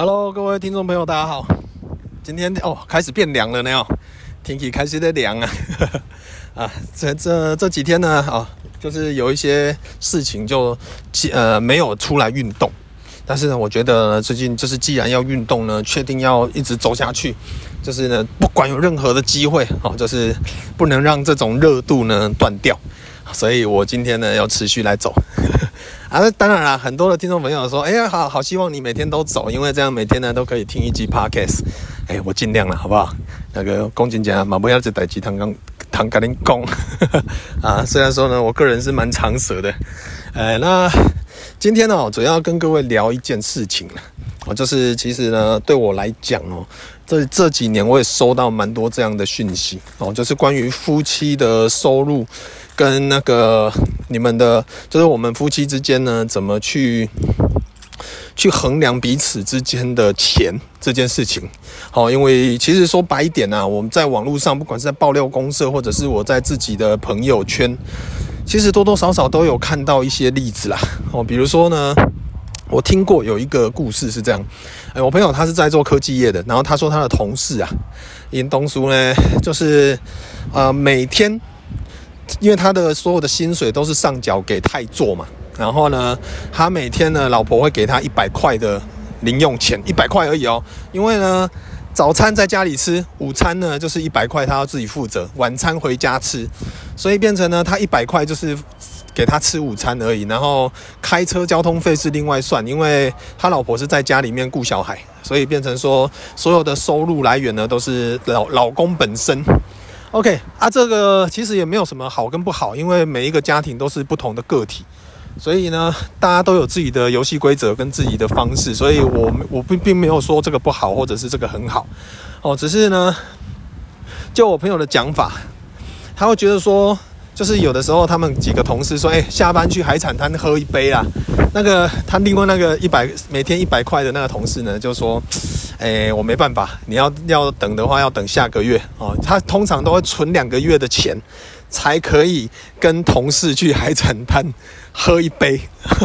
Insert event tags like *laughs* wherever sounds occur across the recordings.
Hello，各位听众朋友，大家好。今天哦，开始变凉了呢，天气开始在凉啊。*laughs* 啊，这这这几天呢，啊，就是有一些事情就呃没有出来运动。但是呢，我觉得最近就是既然要运动呢，确定要一直走下去，就是呢，不管有任何的机会，哦，就是不能让这种热度呢断掉。所以我今天呢要持续来走。啊，当然啦，很多的听众朋友说，哎呀，好好希望你每天都走，因为这样每天呢都可以听一集 podcast。哎，我尽量了，好不好？那个公瑾讲马，不要只带鸡汤刚汤跟您讲。*laughs* 啊，虽然说呢，我个人是蛮长舌的。哎，那今天呢，主要跟各位聊一件事情了，哦，就是其实呢，对我来讲哦，这这几年我也收到蛮多这样的讯息哦，就是关于夫妻的收入。跟那个你们的，就是我们夫妻之间呢，怎么去去衡量彼此之间的钱这件事情？好，因为其实说白一点啊，我们在网络上，不管是在爆料公社，或者是我在自己的朋友圈，其实多多少少都有看到一些例子啦。哦，比如说呢，我听过有一个故事是这样，哎，我朋友他是在做科技业的，然后他说他的同事啊，严东叔呢，就是呃每天。因为他的所有的薪水都是上缴给太座嘛，然后呢，他每天呢，老婆会给他一百块的零用钱，一百块而已哦。因为呢，早餐在家里吃，午餐呢就是一百块，他要自己负责，晚餐回家吃，所以变成呢，他一百块就是给他吃午餐而已，然后开车交通费是另外算，因为他老婆是在家里面顾小孩，所以变成说所有的收入来源呢都是老老公本身。OK 啊，这个其实也没有什么好跟不好，因为每一个家庭都是不同的个体，所以呢，大家都有自己的游戏规则跟自己的方式，所以我我并并没有说这个不好，或者是这个很好，哦，只是呢，就我朋友的讲法，他会觉得说，就是有的时候他们几个同事说，哎，下班去海产摊喝一杯啊，那个他另外那个一百每天一百块的那个同事呢，就说。哎，我没办法，你要要等的话，要等下个月哦。他通常都会存两个月的钱，才可以跟同事去海产摊喝一杯。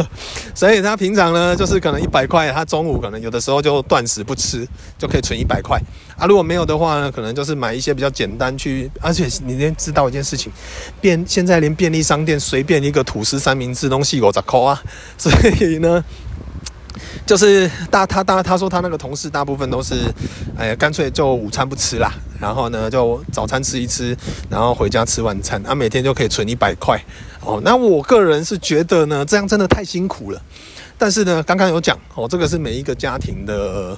*laughs* 所以他平常呢，就是可能一百块，他中午可能有的时候就断食不吃，就可以存一百块啊。如果没有的话呢，可能就是买一些比较简单去。而且你先知道一件事情，便现在连便利商店随便一个吐司三明治东西五十块啊，所以呢。就是大他大他说他那个同事大部分都是，哎，干脆就午餐不吃啦，然后呢就早餐吃一吃，然后回家吃晚餐，啊，每天就可以存一百块哦。那我个人是觉得呢，这样真的太辛苦了。但是呢，刚刚有讲哦，这个是每一个家庭的。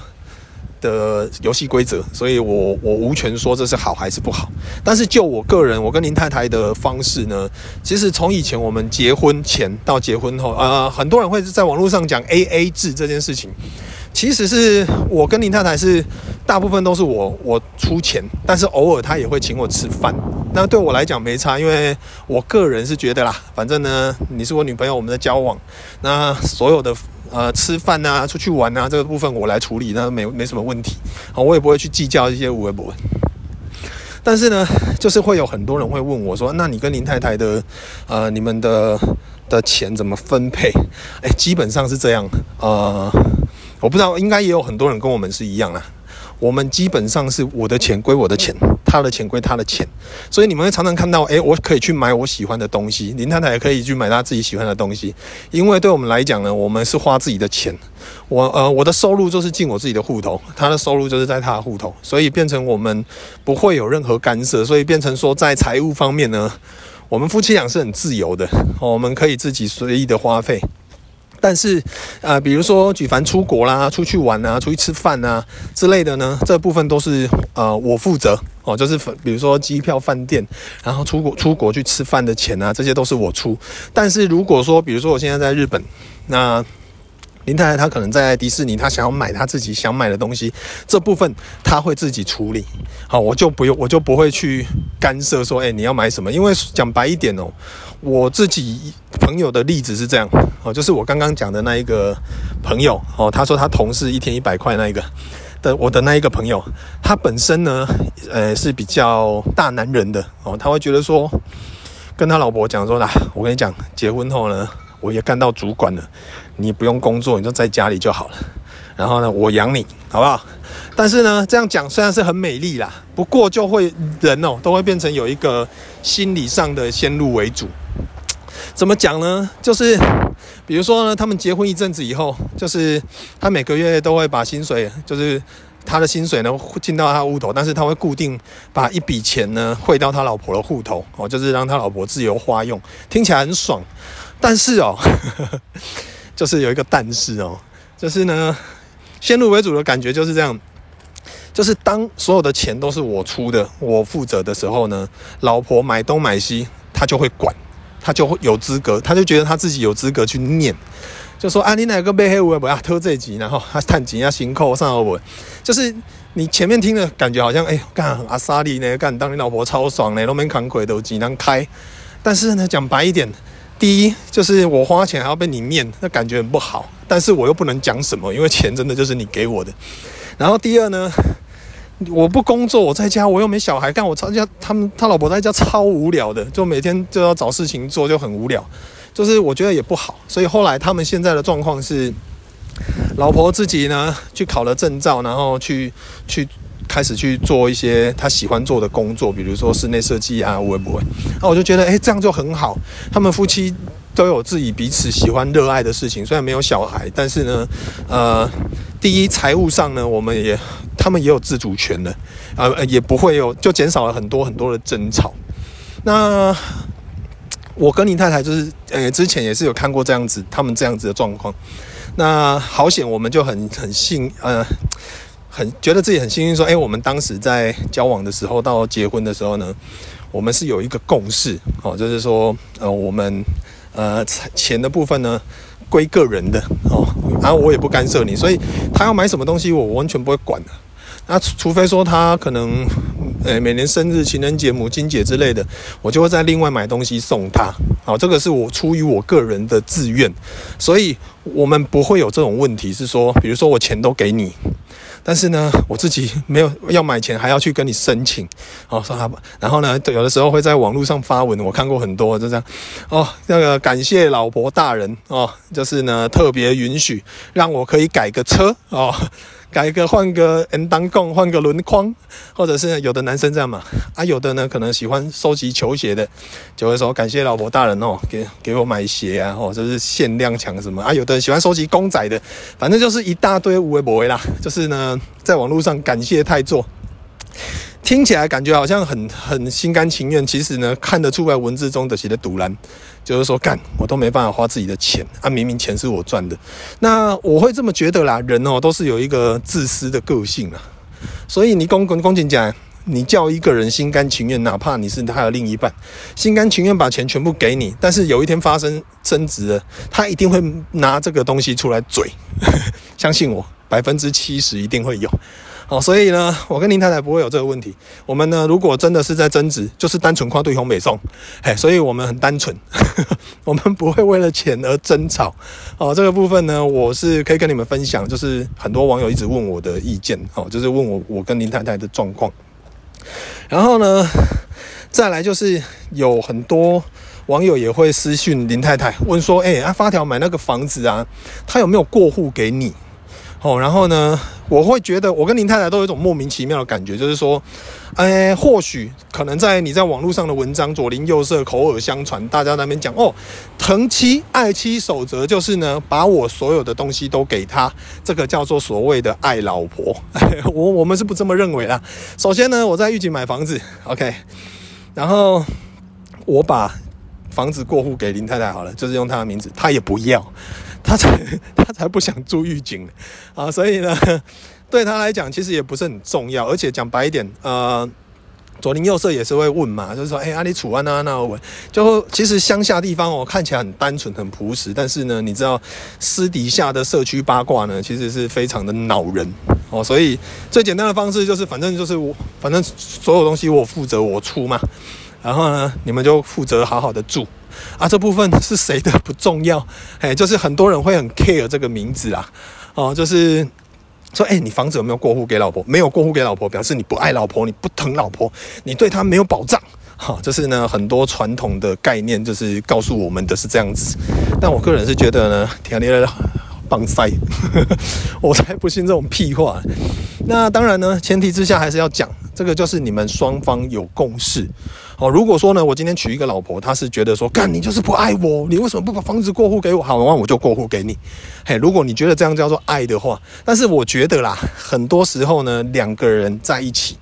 的游戏规则，所以我我无权说这是好还是不好。但是就我个人，我跟林太太的方式呢，其实从以前我们结婚前到结婚后，呃，很多人会在网络上讲 AA 制这件事情，其实是我跟林太太是大部分都是我我出钱，但是偶尔她也会请我吃饭。那对我来讲没差，因为我个人是觉得啦，反正呢，你是我女朋友，我们的交往，那所有的。呃，吃饭啊，出去玩啊，这个部分我来处理，那没没什么问题。好，我也不会去计较一些无为不为。但是呢，就是会有很多人会问我说：“那你跟林太太的，呃，你们的的钱怎么分配？”哎，基本上是这样。呃，我不知道，应该也有很多人跟我们是一样啦。我们基本上是我的钱归我的钱，他的钱归他的钱，所以你们会常常看到，诶，我可以去买我喜欢的东西，林太太也可以去买她自己喜欢的东西，因为对我们来讲呢，我们是花自己的钱，我呃我的收入就是进我自己的户头，他的收入就是在他的户头，所以变成我们不会有任何干涉，所以变成说在财务方面呢，我们夫妻俩是很自由的，我们可以自己随意的花费。但是，呃，比如说举凡出国啦、出去玩啊、出去吃饭啊之类的呢，这部分都是呃我负责。哦，就是比如说机票、饭店，然后出国出国去吃饭的钱啊，这些都是我出。但是如果说，比如说我现在在日本，那林太太她可能在迪士尼，她想要买她自己想买的东西，这部分她会自己处理。好，我就不用，我就不会去干涉说，哎，你要买什么？因为讲白一点哦，我自己朋友的例子是这样哦，就是我刚刚讲的那一个朋友哦，他说他同事一天一百块那一个我的那一个朋友，他本身呢，呃，是比较大男人的哦，他会觉得说，跟他老婆讲说啦，我跟你讲，结婚后呢。我也干到主管了，你不用工作，你就在家里就好了。然后呢，我养你，好不好？但是呢，这样讲虽然是很美丽啦，不过就会人哦都会变成有一个心理上的先入为主。怎么讲呢？就是比如说呢，他们结婚一阵子以后，就是他每个月都会把薪水，就是他的薪水呢进到他户头，但是他会固定把一笔钱呢汇到他老婆的户头哦，就是让他老婆自由花用，听起来很爽。但是哦，呵呵就是有一个但是哦，就是呢，先入为主的感觉就是这样。就是当所有的钱都是我出的，我负责的时候呢，老婆买东买西，他就会管，他就会有资格，他就觉得他自己有资格去念，就说啊，你哪个背黑我不要偷这集，然后他探紧要辛苦上我，就是你前面听的感觉好像哎，干阿萨利呢，干当你老婆超爽呢，都没扛鬼都几能开，但是呢，讲白一点，第一就是我花钱还要被你念，那感觉很不好，但是我又不能讲什么，因为钱真的就是你给我的，然后第二呢。我不工作，我在家，我又没小孩，干我操家，他们他老婆在家超无聊的，就每天就要找事情做，就很无聊。就是我觉得也不好，所以后来他们现在的状况是，老婆自己呢去考了证照，然后去去开始去做一些他喜欢做的工作，比如说室内设计啊，会不会？那我就觉得，诶，这样就很好。他们夫妻都有自己彼此喜欢热爱的事情，虽然没有小孩，但是呢，呃，第一财务上呢，我们也。他们也有自主权的，呃，也不会有，就减少了很多很多的争吵。那我跟林太太就是，呃，之前也是有看过这样子，他们这样子的状况。那好险，我们就很很幸，呃，很觉得自己很幸运，说，哎，我们当时在交往的时候，到结婚的时候呢，我们是有一个共识，哦，就是说，呃，我们呃钱的部分呢归个人的，哦，然后我也不干涉你，所以他要买什么东西，我完全不会管的。那除非说他可能，呃，每年生日、情人节、母亲节之类的，我就会再另外买东西送他。好，这个是我出于我个人的自愿，所以我们不会有这种问题。是说，比如说我钱都给你，但是呢，我自己 *laughs* 没有要买钱，还要去跟你申请。哦，说他，然后呢，有的时候会在网络上发文，我看过很多，就这样。哦，那个感谢老婆大人哦，就是呢特别允许让我可以改个车哦。改个换个 N 档共换个轮框，或者是有的男生这样嘛，啊，有的呢可能喜欢收集球鞋的，就会说感谢老婆大人哦，给给我买鞋啊，哦，就是限量抢什么啊，有的人喜欢收集公仔的，反正就是一大堆无为不为啦，就是呢在网络上感谢太做。听起来感觉好像很很心甘情愿，其实呢看得出来文字中的写的赌烂，就是说干我都没办法花自己的钱啊，明明钱是我赚的，那我会这么觉得啦。人哦都是有一个自私的个性啊，所以你公公公瑾讲，你叫一个人心甘情愿，哪怕你是他的另一半，心甘情愿把钱全部给你，但是有一天发生争执了，他一定会拿这个东西出来嘴，*laughs* 相信我，百分之七十一定会有。好，所以呢，我跟林太太不会有这个问题。我们呢，如果真的是在争执，就是单纯夸对红北宋，嘿，所以我们很单纯，*laughs* 我们不会为了钱而争吵。哦，这个部分呢，我是可以跟你们分享，就是很多网友一直问我的意见，哦，就是问我我跟林太太的状况。然后呢，再来就是有很多网友也会私讯林太太，问说，哎，啊发条买那个房子啊，他有没有过户给你？哦，然后呢，我会觉得我跟林太太都有一种莫名其妙的感觉，就是说，哎，或许可能在你在网络上的文章左邻右舍口耳相传，大家那边讲哦，疼妻爱妻守则就是呢，把我所有的东西都给他，这个叫做所谓的爱老婆。*laughs* 我我们是不这么认为啦。首先呢，我在玉井买房子，OK，然后我把房子过户给林太太好了，就是用她的名字，她也不要。他才 *laughs* 他才不想住玉井啊，所以呢，*laughs* 对他来讲其实也不是很重要，而且讲白一点，呃，左邻右舍也是会问嘛，就是说，哎、阿里楚安啊，那我，就其实乡下地方哦，看起来很单纯很朴实，但是呢，你知道私底下的社区八卦呢，其实是非常的恼人。哦，所以最简单的方式就是，反正就是我，反正所有东西我负责我出嘛，然后呢，你们就负责好好的住。啊，这部分是谁的不重要，哎，就是很多人会很 care 这个名字啊，哦，就是说，哎，你房子有没有过户给老婆？没有过户给老婆，表示你不爱老婆，你不疼老婆，你对她没有保障，哈，就是呢，很多传统的概念就是告诉我们的是这样子。但我个人是觉得呢，天啊，棒塞，*laughs* 我才不信这种屁话。那当然呢，前提之下还是要讲，这个就是你们双方有共识。哦，如果说呢，我今天娶一个老婆，她是觉得说，干你就是不爱我，你为什么不把房子过户给我？好，那我就过户给你。嘿，如果你觉得这样叫做爱的话，但是我觉得啦，很多时候呢，两个人在一起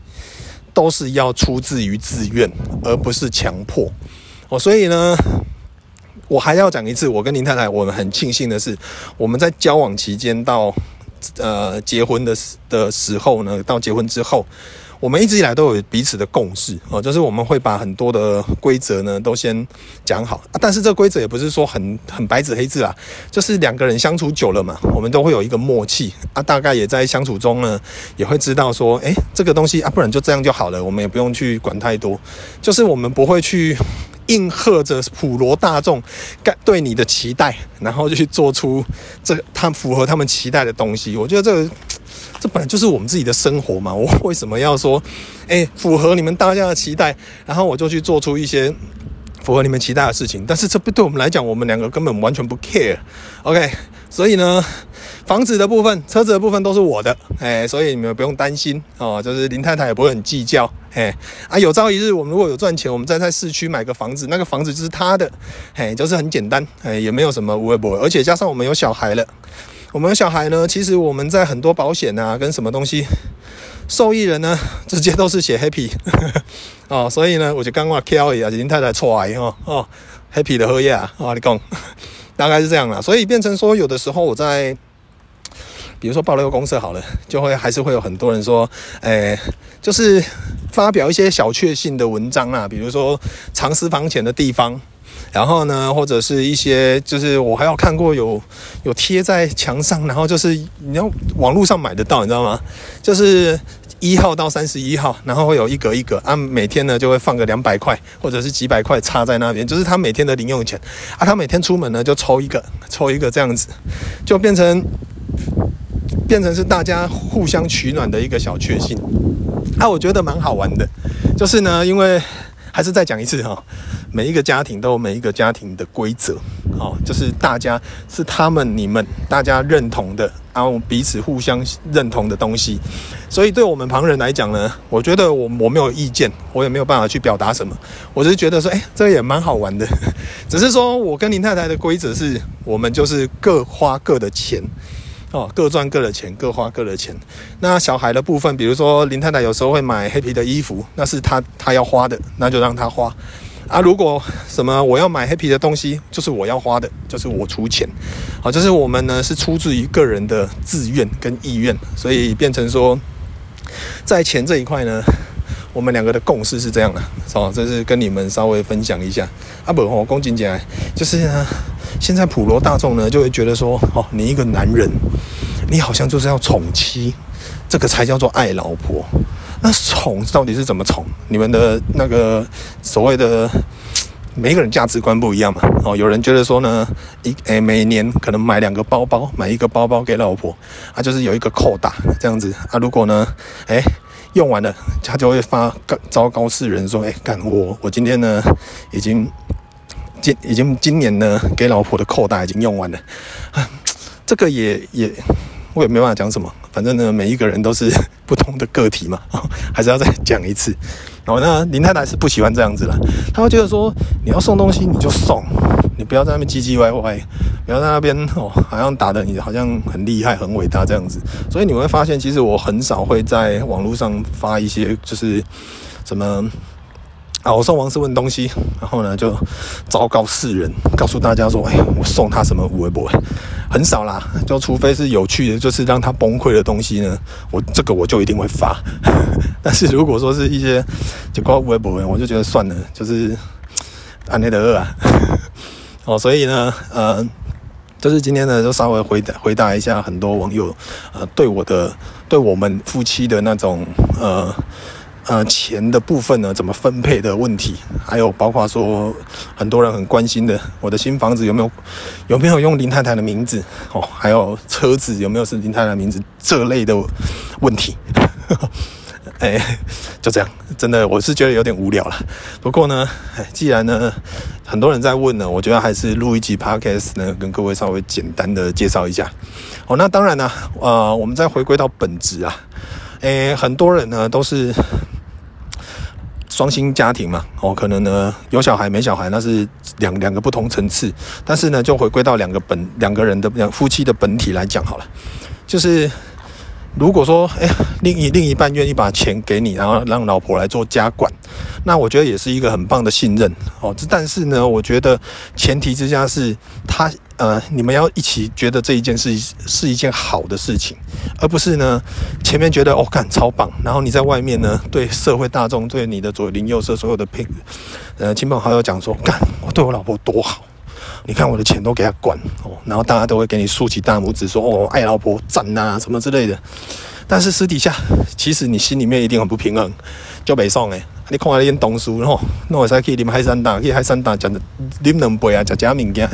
都是要出自于自愿，而不是强迫。哦，所以呢，我还要讲一次，我跟林太太，我们很庆幸的是，我们在交往期间到呃结婚的的时候呢，到结婚之后。我们一直以来都有彼此的共识哦，就是我们会把很多的规则呢都先讲好，但是这规则也不是说很很白纸黑字啊，就是两个人相处久了嘛，我们都会有一个默契啊，大概也在相处中呢也会知道说，诶，这个东西啊，不然就这样就好了，我们也不用去管太多，就是我们不会去应和着普罗大众该对你的期待，然后就去做出这他符合他们期待的东西。我觉得这个。这本来就是我们自己的生活嘛，我 *laughs* 为什么要说，哎，符合你们大家的期待，然后我就去做出一些符合你们期待的事情？但是这不对我们来讲，我们两个根本完全不 care，OK？所以呢，房子的部分、车子的部分都是我的，哎，所以你们不用担心哦，就是林太太也不会很计较，哎，啊，有朝一日我们如果有赚钱，我们再在市区买个房子，那个房子就是他的，哎，就是很简单，哎，也没有什么无微不，而且加上我们有小孩了。我们小孩呢，其实我们在很多保险啊，跟什么东西受益人呢，*laughs* 直接都是写 happy *laughs* 哦，所以呢，我就刚刚 kill 啊，林太太错啊，哦哦，happy 的荷叶啊，我跟你讲，*laughs* 大概是这样啦，所以变成说，有的时候我在，比如说报了个公司好了，就会还是会有很多人说，诶，就是发表一些小确幸的文章啊，比如说藏私房钱的地方。然后呢，或者是一些，就是我还有看过有有贴在墙上，然后就是你要网络上买得到，你知道吗？就是一号到三十一号，然后会有一格一格啊，每天呢就会放个两百块或者是几百块插在那边，就是他每天的零用钱啊。他每天出门呢就抽一个，抽一个这样子，就变成变成是大家互相取暖的一个小确幸啊，我觉得蛮好玩的。就是呢，因为还是再讲一次哈。每一个家庭都有每一个家庭的规则，哦，就是大家是他们、你们大家认同的，然后彼此互相认同的东西。所以，对我们旁人来讲呢，我觉得我我没有意见，我也没有办法去表达什么。我只是觉得说，哎，这也蛮好玩的。只是说我跟林太太的规则是，我们就是各花各的钱，哦，各赚各的钱，各花各的钱。那小孩的部分，比如说林太太有时候会买黑皮的衣服，那是她她要花的，那就让她花。啊，如果什么我要买黑皮的东西，就是我要花的，就是我出钱，好，就是我们呢是出自于个人的自愿跟意愿，所以变成说，在钱这一块呢，我们两个的共识是这样的，哦，这是跟你们稍微分享一下。啊不，我恭敬讲，就是呢，现在普罗大众呢就会觉得说，哦，你一个男人，你好像就是要宠妻，这个才叫做爱老婆。那宠到底是怎么宠？你们的那个所谓的每一个人价值观不一样嘛？哦，有人觉得说呢，一诶、每年可能买两个包包，买一个包包给老婆，啊，就是有一个扣打这样子啊。如果呢，诶、用完了，他就会发告昭告世人说，诶、干我我今天呢已经今已经今年呢给老婆的扣打已经用完了。*sighs* 这个也也我也没办法讲什么。反正呢，每一个人都是不同的个体嘛，*laughs* 还是要再讲一次。然后呢，林太太是不喜欢这样子啦，她会觉得说，你要送东西你就送，你不要在那边唧唧歪歪，不要在那边哦，好像打得你好像很厉害、很伟大这样子。所以你会发现，其实我很少会在网络上发一些就是什么。啊！我送王思文东西，然后呢就昭告世人，告诉大家说：“哎，我送他什么微博？很少啦，就除非是有趣的，就是让他崩溃的东西呢，我这个我就一定会发。*laughs* 但是如果说是一些就挂微博，我就觉得算了，就是安内德啊。*laughs* 哦，所以呢，呃，就是今天呢，就稍微回答回答一下很多网友呃对我的对我们夫妻的那种呃。呃，钱的部分呢，怎么分配的问题，还有包括说很多人很关心的，我的新房子有没有有没有用林太太的名字哦，还有车子有没有是林太太名字这类的问题。哎，就这样，真的我是觉得有点无聊了。不过呢，既然呢很多人在问呢，我觉得还是录一集 podcast 呢，跟各位稍微简单的介绍一下。哦，那当然呢，呃，我们再回归到本质啊，哎，很多人呢都是。双薪家庭嘛，哦，可能呢有小孩没小孩，那是两两个不同层次。但是呢，就回归到两个本两个人的两夫妻的本体来讲好了，就是。如果说，哎，另一另一半愿意把钱给你，然后让老婆来做家管，那我觉得也是一个很棒的信任哦。这但是呢，我觉得前提之下是他，呃，你们要一起觉得这一件事是一件好的事情，而不是呢前面觉得哦干超棒，然后你在外面呢对社会大众、对你的左邻右舍所有的朋呃亲朋好友讲说，干我对我老婆多好。你看我的钱都给他管哦，然后大家都会给你竖起大拇指说哦，爱老婆赞呐什么之类的。但是私底下，其实你心里面一定很不平衡，就北宋诶。你看了一点东西，然后那我才可以啉海山大，去海山大讲的啉两杯啊，吃加物件。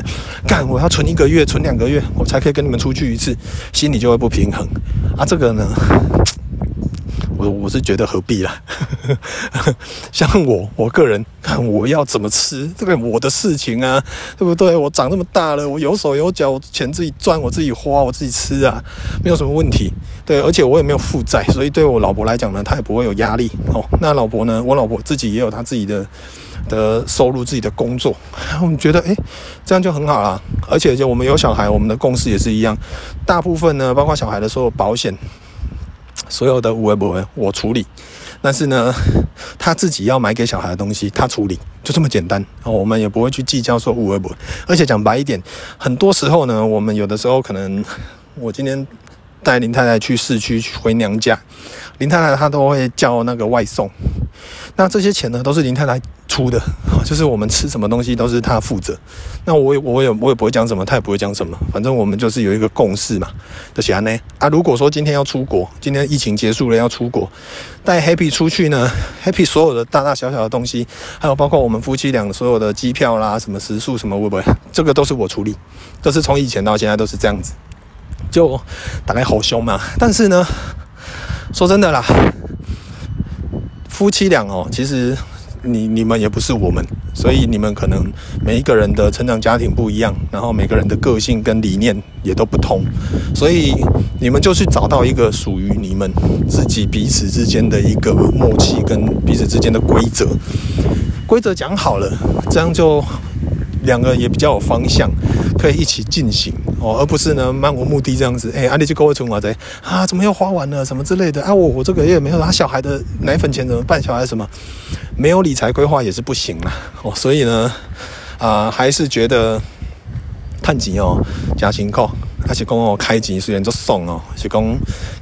干，我要存一个月，存两个月，我才可以跟你们出去一次，心里就会不平衡啊。这个呢？我我是觉得何必啦，*laughs* 像我我个人看我要怎么吃，这个我的事情啊，对不对？我长那么大了，我有手有脚，我钱自己赚，我自己花，我自己吃啊，没有什么问题。对，而且我也没有负债，所以对我老婆来讲呢，她也不会有压力哦。那老婆呢，我老婆自己也有她自己的的收入，自己的工作，我们觉得诶，这样就很好啦。而且就我们有小孩，我们的共识也是一样，大部分呢，包括小孩的所有保险。所有的五二不文我处理，但是呢，*laughs* 他自己要买给小孩的东西，他处理，就这么简单。哦，我们也不会去计较说有的没的。而且讲白一点，很多时候呢，我们有的时候可能，*laughs* 我今天带林太太去市区回娘家，林太太她都会叫那个外送。那这些钱呢，都是林太太出的，*laughs* 就是我们吃什么东西都是他负责。那我也我也我也不会讲什么，他也不会讲什么，反正我们就是有一个共识嘛。就是安呢啊，如果说今天要出国，今天疫情结束了要出国，带 Happy 出去呢，Happy 所有的大大小小的东西，还有包括我们夫妻俩所有的机票啦、什么食宿什么会不会，这个都是我处理，都是从以前到现在都是这样子，就大概好凶嘛。但是呢，说真的啦。夫妻俩哦，其实你你们也不是我们，所以你们可能每一个人的成长家庭不一样，然后每个人的个性跟理念也都不同，所以你们就去找到一个属于你们自己彼此之间的一个默契跟彼此之间的规则，规则讲好了，这样就。两个也比较有方向，可以一起进行哦，而不是呢漫无目的这样子。哎，阿丽就跟我存我在啊，怎么又花完了什么之类的啊？我我这个月没有拿小孩的奶粉钱怎么办？小孩什么没有理财规划也是不行啦 *laughs* 哦。所以呢，啊、还是觉得趁钱哦，加辛苦，还是讲哦开钱虽然就爽哦，是讲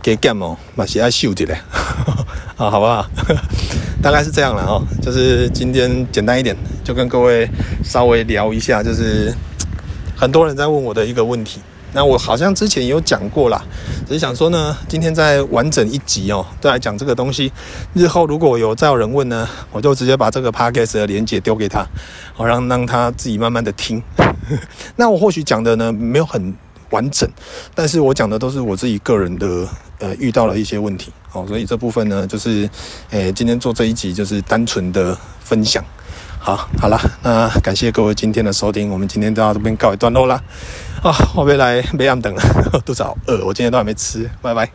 加减哦，嘛是爱秀一下 *laughs* 啊，好不好？*laughs* 大概是这样了哦，就是今天简单一点，就跟各位稍微聊一下，就是很多人在问我的一个问题。那我好像之前也有讲过啦，只是想说呢，今天再完整一集哦，再来讲这个东西。日后如果有再有人问呢，我就直接把这个 podcast 的连结丢给他，好让让他自己慢慢的听。*laughs* 那我或许讲的呢没有很完整，但是我讲的都是我自己个人的呃遇到了一些问题。好，所以这部分呢，就是，诶、今天做这一集就是单纯的分享。好，好了，那感谢各位今天的收听，我们今天到这边告一段落啦。啊，我别来，没暗等了，肚子好饿，我今天都还没吃，拜拜。